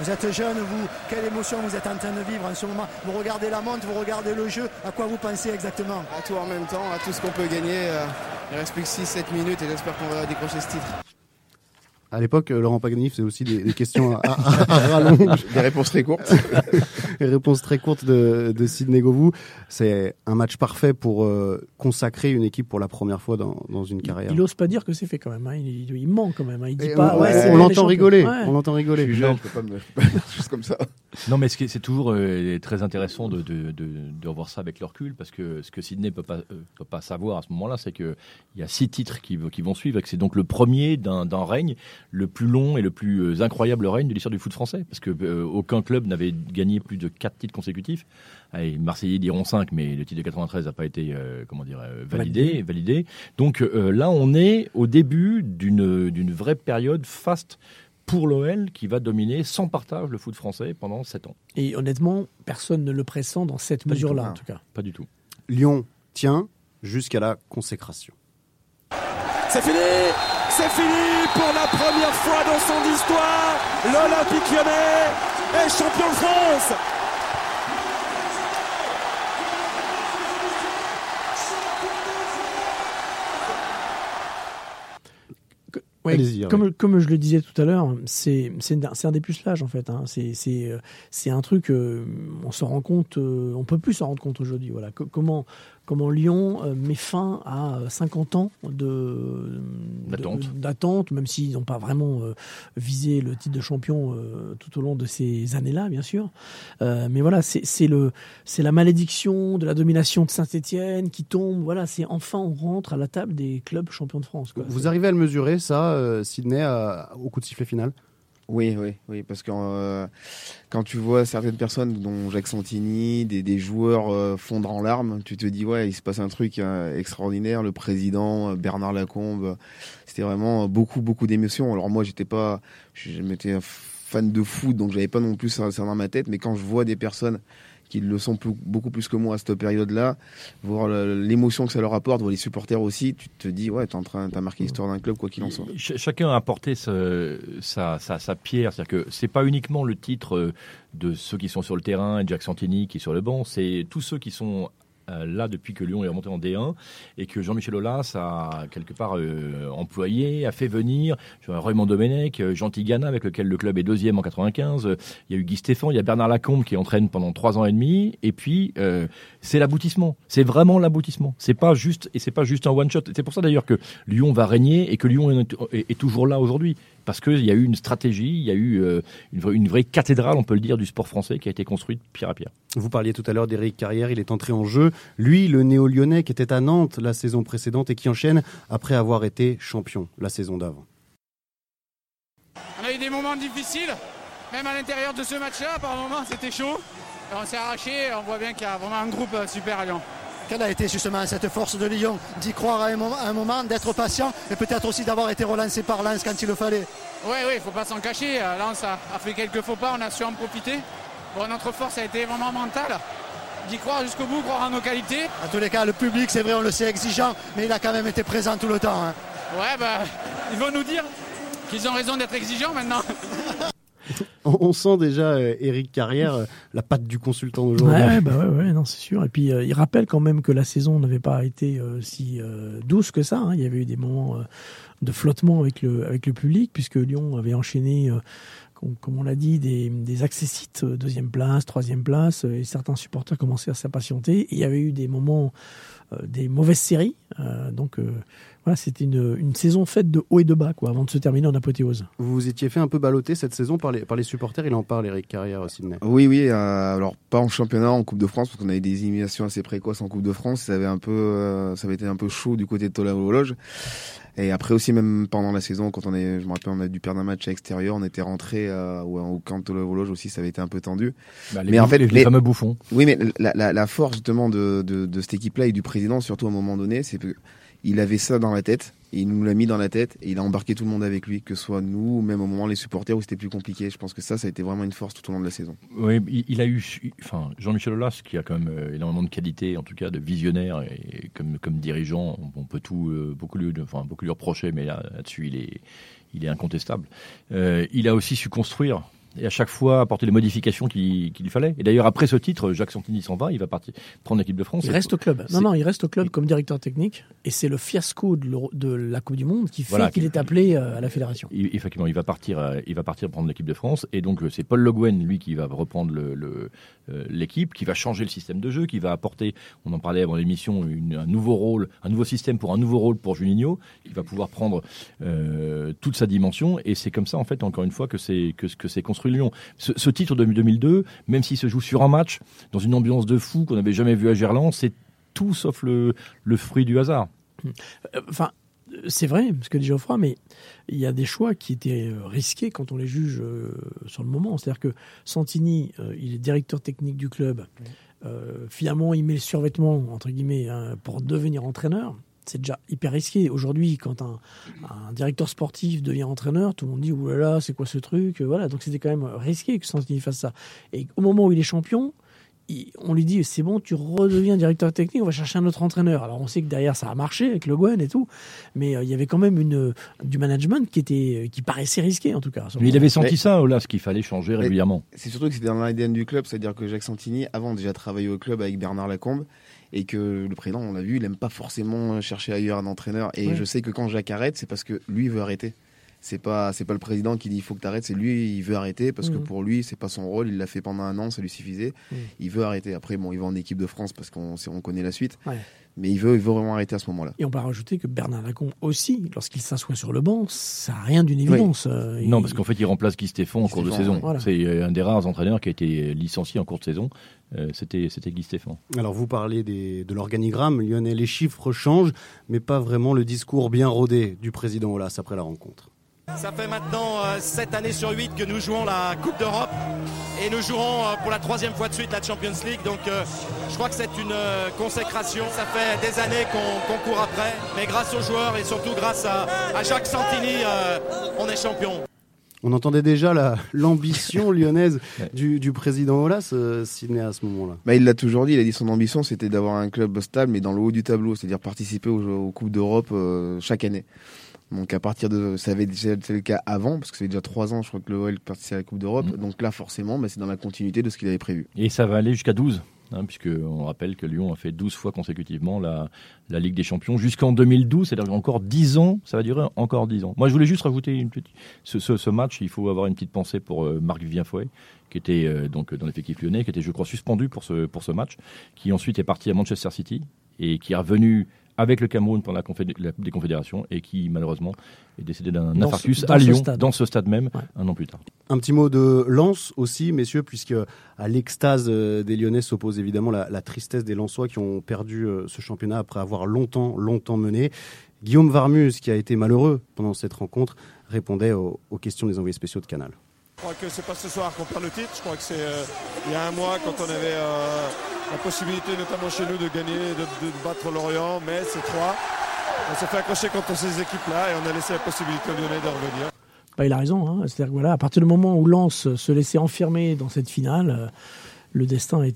Vous êtes jeune, vous, quelle émotion vous êtes en train de vivre en ce moment Vous regardez la montre, vous regardez le jeu, à quoi vous pensez exactement? À tout en même temps, à tout ce qu'on peut gagner. euh, il reste plus que 6-7 minutes et j'espère qu'on va décrocher ce titre. À l'époque, euh, Laurent Paganini faisait aussi des, des questions à, à- à rallonge. Des réponses très courtes. Des réponses très courtes de, de Sidney Govou. C'est un match parfait pour euh, consacrer une équipe pour la première fois dans, dans une carrière. Il ose pas dire que c'est fait quand même. hein. Il, il- ment quand même. hein. Il dit Et pas. on- ouais, on c'est- l'entend rigoler, Ouais. on l'entend rigoler. Je suis jeune, je peux pas me juste comme ça. Non, mais ce qui est- c'est toujours euh, très intéressant de, de, de, de revoir ça avec le recul, parce que ce que Sydney peut pas, euh, peut pas savoir à ce moment-là, c'est qu'il y a six titres qui, qui vont suivre, et que c'est donc le premier d'un règne, le plus long et le plus euh, incroyable règne de l'histoire du foot français, parce que euh, aucun club n'avait gagné plus de quatre titres consécutifs. Allez, Marseillais diront 5, mais le titre de 93 n'a pas été euh, comment dire, validé, validé. Donc euh, là, on est au début d'une d'une vraie période faste pour l'OL qui va dominer sans partage le foot français pendant 7 ans. Et honnêtement, personne ne le pressent dans cette mesure-là, en tout cas. Pas du tout. Lyon tient jusqu'à la consécration. C'est fini C'est fini pour la première fois dans son histoire L'Olympique lyonnais est champion de France Ouais, comme, comme je le disais tout à l'heure, c'est un dépucelage en fait. hein. C'est euh, c'est un truc, euh, on se rend compte, euh, on peut plus s'en rendre compte aujourd'hui. Voilà, Co- comment comment Lyon euh, met fin à 50 ans de D'attente. même s'ils n'ont pas vraiment euh, visé le titre de champion euh, tout au long de ces années-là, bien sûr. Euh, mais voilà, c'est c'est le c'est la malédiction de la domination de Saint-Étienne qui tombe. Voilà, c'est enfin on rentre à la table des clubs champions de France. quoi. Vous arrivez à le mesurer, ça, euh, Sydney, à- au coup de sifflet final? Oui, oui, oui, parce que euh, quand tu vois certaines personnes, dont Jacques Santini, des, des joueurs euh, fondre en larmes, tu te dis ouais, il se passe un truc euh, extraordinaire. Le président euh, Bernard Lacombe, c'était vraiment beaucoup, beaucoup d'émotions. Alors moi, j'étais pas, je m'étais fan de foot, donc j'avais pas non plus ça dans ma tête. Mais quand je vois des personnes qui le sont beaucoup plus que moi à cette période-là, voir l'émotion que ça leur apporte, voir les supporters aussi, tu te dis ouais, t'es en train, t'as marqué l'histoire d'un club quoi qu'il en soit. Ch- chacun a apporté sa, sa- pierre. C'est-à-dire que c'est pas uniquement le titre euh, de ceux qui sont sur le terrain et Jack Santini qui est sur le banc, c'est tous ceux qui sont là depuis que Lyon est remonté en D1 et que Jean-Michel Aulas a quelque part euh, employé, a fait venir Raymond Domenech, euh, Jean Tigana avec lequel le club est deuxième en 95. euh, Il y a eu Guy Stéphane, il y a Bernard Lacombe qui entraîne pendant trois ans et demi. Et puis euh, c'est l'aboutissement. C'est vraiment l'aboutissement. C'est pas juste et c'est pas juste un one shot. C'est pour ça d'ailleurs que Lyon va régner et que Lyon est toujours là aujourd'hui parce qu'il y a eu une stratégie, il y a eu euh, une, vraie- une vraie cathédrale, on peut le dire, du sport français qui a été construite pierre à pierre. Vous parliez tout à l'heure d'Éric Carrière, il est entré en jeu. Lui, le néo-lyonnais qui était à Nantes la saison précédente et qui enchaîne après avoir été champion la saison d'avant. On a eu des moments difficiles, même à l'intérieur de ce match-là, par moments c'était chaud. Et on s'est arraché, on voit bien qu'il y a vraiment un groupe super à Lyon. Quelle a été justement cette force de Lyon D'y croire à un moment, d'être patient et peut-être aussi d'avoir été relancé par Lens quand il le fallait? Oui, oui, il faut pas s'en cacher. Euh, Lens a, a fait quelques faux pas, on a su en profiter. Bon, notre force a été vraiment mentale. D'y croire jusqu'au bout, croire en nos qualités. En tous les cas, le public, c'est vrai, on le sait, exigeant, mais il a quand même été présent tout le temps. hein. Ouais, bah, ils vont nous dire qu'ils ont raison d'être exigeants maintenant. On, sent déjà euh, Éric Carrière, euh, la patte du consultant d'aujourd'hui. Ouais, bah non, c'est sûr. Et puis, euh, il rappelle quand même que la saison n'avait pas été si douce que ça. hein. Il y avait eu des moments de flottement avec le, public, puisque Lyon avait enchaîné, com- comme on l'a dit, des, accessites, deuxième place, troisième place, et certains supporters commençaient à s'impatienter. Il y avait eu des moments, des mauvaises séries. Donc, voilà, c'était une, une saison faite de haut et de bas, quoi, avant de se terminer en apothéose. Vous vous étiez fait un peu balloter cette saison par les, par les supporters, il en parle Éric Carrière aussi. Sydney. Oui, oui. euh, alors pas en championnat, en Coupe de France, parce qu'on avait des éliminations assez précoces en Coupe de France. Ça avait un peu, euh, ça avait été un peu chaud du côté de Tola Loge. Et après aussi, même pendant la saison, quand on est, je me rappelle, on a dû perdre un match à l'extérieur, on était rentré euh, au, camp de aussi, ça avait été un peu tendu. Bah, les bouff- les fameux bouffons. Oui, mais la, la, la force justement de, de, de cette équipe-là et du président, surtout à un moment donné, c'est que il avait ça dans la tête, et il nous l'a mis dans la tête, et il a embarqué tout le monde avec lui, que ce soit nous, ou même au moment les supporters où c'était plus compliqué. Je pense que ça, ça a été vraiment une force tout au long de la saison. Oui, il, a eu, enfin, Jean-Michel Aulas, qui a quand même euh, énormément de qualité, en tout cas de visionnaire, et comme, comme dirigeant, on, peut tout, euh, beaucoup, lui, reprocher, mais là, là-dessus, il est, il est incontestable. Euh, il a aussi su construire. Et à chaque fois apporter les modifications qu'il lui fallait. Et d'ailleurs, après ce titre, Jacques Santini s'en va, il va partir prendre l'équipe de France. Il reste au club. Non, non, il reste au club comme directeur technique. Et c'est le fiasco de, la Coupe du Monde qui fait Voilà. qu'il est appelé euh, à la fédération. Il- effectivement, il va partir, euh, il va partir prendre l'équipe de France, et donc euh, c'est Paul Le Guen, lui, qui va reprendre le- le, l'équipe, qui va changer le système de jeu, qui va apporter, on en parlait avant l'émission, un nouveau rôle, un nouveau système pour un nouveau rôle pour Juninho. Il va pouvoir prendre euh, toute sa dimension, et c'est comme ça, en fait, encore une fois, que c'est que, que c'est Lyon. Ce, ce titre de 2002, même s'il se joue sur un match, dans une ambiance de fou qu'on n'avait jamais vu à Gerland, c'est tout sauf le, le fruit du hasard. Euh, Enfin, c'est vrai, ce que dit Geoffroy, mais il y a des choix qui étaient euh, risqués quand on les juge euh, sur le moment. C'est-à-dire que Santini, il est directeur technique du club. Euh, finalement, il met le survêtement, entre guillemets, hein, pour devenir entraîneur. C'est déjà hyper risqué. Aujourd'hui, quand un, un directeur sportif devient entraîneur, tout le monde dit Ouh là là, c'est quoi ce truc? Voilà, donc c'était quand même risqué que Santini fasse ça. Et au moment où il est champion, il- on lui dit c'est bon, tu redeviens directeur technique, on va chercher un autre entraîneur. Alors on sait que derrière ça a marché avec Le Guen et tout, mais euh, il y avait quand même une, du management qui était qui paraissait risqué en tout cas. Mais il avait senti Mais- ça, là, ce qu'il fallait changer régulièrement. C'est surtout que c'était dans l'ADN du club, c'est-à-dire que Jacques Santini, avant déjà travaillé au club avec Bernard Lacombe, et que le président, on l'a vu, il aime pas forcément chercher ailleurs un entraîneur. Et Ouais. je sais que quand Jacques arrête, c'est parce que lui il veut arrêter. C'est pas, c'est pas le président qui dit il faut que tu arrêtes, c'est lui, il veut arrêter parce que Mhm. pour lui, c'est pas son rôle, il l'a fait pendant un an, ça lui suffisait. Mhm. Il veut arrêter. Après, bon, il va en équipe de France parce qu'on on connaît la suite. Ouais. Mais il veut, il veut vraiment arrêter à ce moment-là. Et on peut rajouter que Bernard Lacombe aussi, lorsqu'il s'assoit sur le banc, ça n'a rien d'une évidence. Euh, Non, il- parce qu'en fait, il remplace Guy Stéphane en cours de saison. voilà. C'est euh, un des rares entraîneurs qui a été licencié en cours de saison. Euh, C'était c'était Guy Stéphane. Alors vous parlez des- de l'organigramme, Lionel, les chiffres changent, mais pas vraiment le discours bien rodé du président Olas après la rencontre. Ça fait maintenant euh, 7 années sur 8 que nous jouons la Coupe d'Europe et nous jouerons euh, pour la troisième fois de suite la Champions League. Donc euh, je crois que c'est une euh, consécration. Ça fait des années qu'on qu'on court après, mais grâce aux joueurs et surtout grâce à, à Jacques Santini, euh, on est champion. On entendait déjà la- l'ambition lyonnaise du, du président Olas, euh, Sidney, à ce moment-là. Bah, il l'a toujours dit, il a dit son ambition c'était d'avoir un club stable mais dans le haut du tableau, c'est-à-dire participer aux, aux Coupes d'Europe euh, chaque année. Donc à partir de, ça avait déjà été le cas avant, parce que ça fait déjà trois ans je crois que le OL participait à la Coupe d'Europe, donc là forcément bah, c'est dans la continuité de ce qu'il avait prévu. Et ça va aller jusqu'à 12, hein, puisque on rappelle que Lyon a fait 12 fois consécutivement la, Ligue des Champions jusqu'en 2012, c'est-à-dire encore 10 ans, ça va durer encore 10 ans. Moi, je voulais juste rajouter une petite, ce, match, il faut avoir une petite pensée pour euh, Marc Vivien qui était euh, donc dans l'effectif lyonnais, qui était, je crois, suspendu pour ce, pour ce match, qui ensuite est parti à Manchester City et qui est revenu avec le Cameroun pour la, Coupe des Confédérations et qui malheureusement est décédé d'un ce- infarctus à Lyon, stade. dans ce stade même, un an plus tard. Un petit mot de Lens aussi, messieurs, puisque à l'extase euh, des Lyonnais s'oppose évidemment la, la tristesse des Lensois qui ont perdu euh, ce championnat après avoir longtemps, longtemps mené. Guillaume Varmus, qui a été malheureux pendant cette rencontre, répondait aux, aux questions des envoyés spéciaux de Canal. Je crois que c'est pas ce soir qu'on perd le titre. Je crois que c'est euh, il y a un mois quand on avait euh, la possibilité, notamment chez nous, de gagner, de, de battre Lorient, Metz et Troyes. On s'est fait accrocher contre ces équipes-là et on a laissé la possibilité aux Lyonnais de revenir. Bah, il a raison. Hein. C'est-à-dire voilà, à partir du moment où Lens se laissait enfermer dans cette finale, euh, le destin a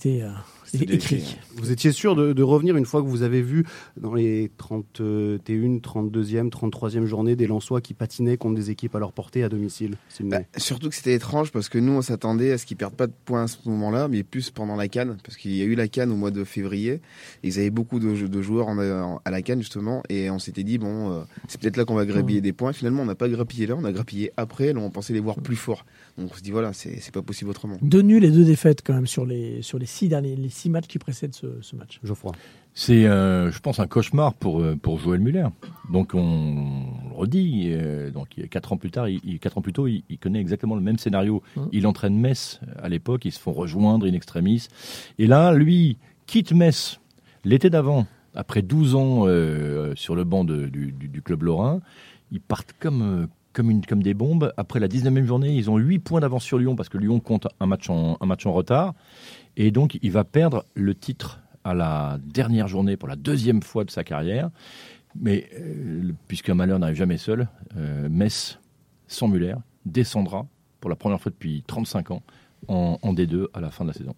euh, écrit. Vous étiez sûr de, de revenir une fois que vous avez vu dans les 31, 32e, 33e journées des Lensois qui patinaient contre des équipes à leur portée à domicile Sidney Surtout que c'était étrange parce que nous on s'attendait à ce qu'ils perdent pas de points à ce moment-là, mais plus pendant la canne, parce qu'il y a eu la canne au mois de février. Ils avaient beaucoup de, de joueurs en- en- à la canne justement, et on s'était dit bon, euh, c'est peut-être là qu'on va grappiller des points. Finalement, on n'a pas grappillé là, on a grappillé après. Là, on pensait les voir plus forts. Donc on se dit voilà, c'est c'est pas possible autrement. Deux nuls et deux défaites quand même sur les, sur les, six, derniers, les six matchs qui précèdent ce, ce match. Geoffroy. C'est, euh, je pense, un cauchemar pour, euh, pour Joël Muller. Donc, on, on le redit. euh, donc, quatre ans plus tard, il, quatre ans plus tôt, il, il connaît exactement le même scénario. Il entraîne Metz à l'époque. Ils se font rejoindre in extremis. Et là, lui quitte Metz l'été d'avant, après 12 ans euh, sur le banc de- du, du- du club lorrain. Ils partent comme comme, une, comme des bombes. Après la 19e journée, ils ont 8 points d'avance sur Lyon parce que Lyon compte un match en, un match en retard. Et donc, il va perdre le titre à la dernière journée pour la deuxième fois de sa carrière. Mais euh, puisqu'un malheur n'arrive jamais seul, euh, Metz, sans Muller, descendra pour la première fois depuis 35 ans en, en D2 à la fin de la saison.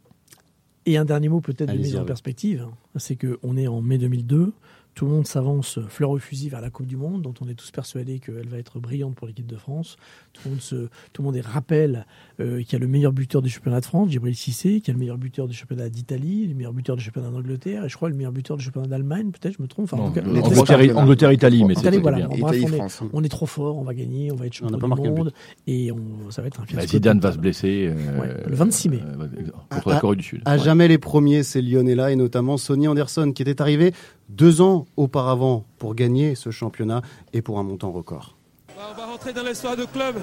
Et un dernier mot peut-être de mise en perspective, hein, c'est qu'on est en mai 2002, tout le monde s'avance fleur au fusil vers la Coupe du Monde, dont on est tous persuadés qu'elle va être brillante pour l'équipe de France. Tout le monde, se, tout le monde est rappelle euh, qu'il y a le meilleur buteur du championnat de France, Djibril Cissé, qu'il y a le meilleur buteur du championnat d'Italie, le meilleur buteur du championnat d'Angleterre, et je crois le meilleur buteur du championnat d'Allemagne, peut-être, je me trompe. Non, en tout cas, le- les trois Angleterre- championnats. Angleterre, Italie, mais c'est voilà. bien. Bon, bref, Italie, on, est, France. on est trop fort, on va gagner, on va être champion du monde, et on, ça va être un fiasco. Bah, Zidane va se blesser euh, Ouais, le 26 mai. euh, contre la À- Corée du Sud. À jamais les premiers, ces Lyonnais-là, et notamment Sonny Anderson, qui était arrivé deux ans auparavant pour gagner ce championnat et pour un montant record. On va rentrer dans l'histoire du club,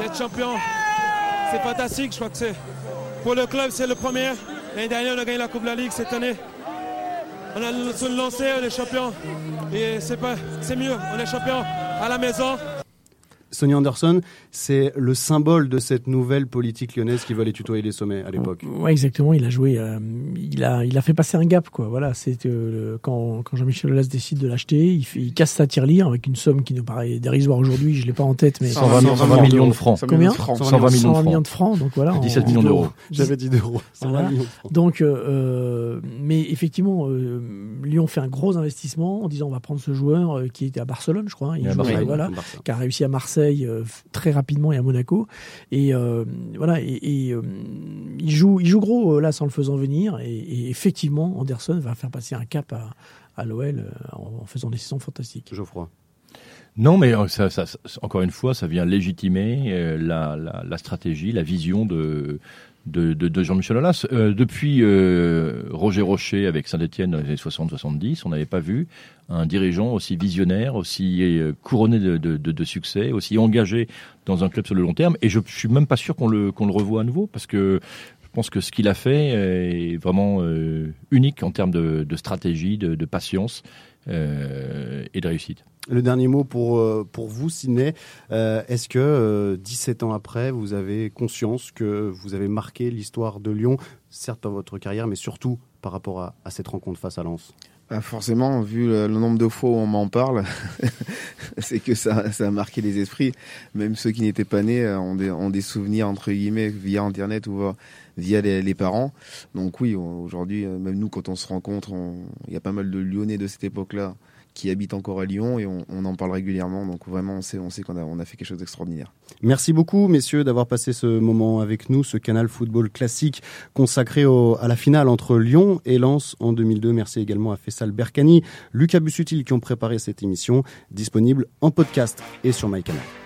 d'être champion. C'est fantastique, je crois que c'est. Pour le club, c'est le premier. L'année dernière, on a gagné la Coupe de la Ligue cette année. On a lancé, on est champion. Et c'est pas, c'est mieux, on est champion à la maison. Sonny Anderson, c'est le symbole de cette nouvelle politique lyonnaise qui veut aller tutoyer les sommets à l'époque. Ouais, exactement. Il a joué, euh, il a, il a fait passer un gap, quoi. Voilà, c'est euh, quand, quand Jean-Michel Aulas décide de l'acheter, il, fait- il casse sa tirelire avec une somme qui nous paraît dérisoire aujourd'hui. Je l'ai pas en tête, mais 120 millions- 120 millions de francs. Combien 120 millions de francs. de francs. Donc voilà, 17 en- millions d'euros. J'avais dit d'euros. 120 Voilà. millions. Donc, euh, mais effectivement, euh, Lyon fait un gros investissement en disant on va prendre ce joueur euh, qui était à Barcelone, je crois. hein. Il Barcelone, euh, voilà, qui a réussi à Marseille euh, très rapidement et à Monaco. Et euh, voilà, et, et, euh, il joue, il joue gros euh, là sans le faisant venir. Et, et effectivement, Anderson va faire passer un cap à, à l'OL euh, en, en faisant des saisons fantastiques. Geoffroy. Non, mais ça, ça- ça- encore une fois, ça vient légitimer euh, la, la- la stratégie, la vision de, de, de- Jean-Michel Aulas. Euh, depuis euh, Roger Rocher avec Saint-Etienne dans les années 60-70, on n'avait pas vu un dirigeant aussi visionnaire, aussi euh, couronné de, de- succès, aussi engagé dans un club sur le long terme. Et je, je suis même pas sûr qu'on le, qu'on le revoit à nouveau, parce que pense que ce qu'il a fait est vraiment unique en termes de, stratégie, de, patience et de réussite. Le dernier mot pour, euh, pour vous, Sidney. Euh, Est-ce que euh, 17 ans après, vous avez conscience que vous avez marqué l'histoire de Lyon, certes dans votre carrière, mais surtout par rapport à, cette rencontre face à Lens? Bah, forcément, vu le, nombre de fois où on m'en parle, c'est que ça, a marqué les esprits. Même ceux qui n'étaient pas nés euh, ont des, souvenirs, entre guillemets, via Internet ou via les, les parents. Donc oui, aujourd'hui, même nous, quand on se rencontre, on- il y a pas mal de Lyonnais de cette époque-là qui habitent encore à Lyon et on, en parle régulièrement. Donc vraiment, on sait, on sait qu'on a, fait quelque chose d'extraordinaire. Merci beaucoup, messieurs, d'avoir passé ce moment avec nous, ce canal football classique consacré à la finale entre Lyon et Lens en 2002. Merci également à Fessal Berkani, Lucas Bussutil qui ont préparé cette émission, disponible en podcast et sur MyCanal.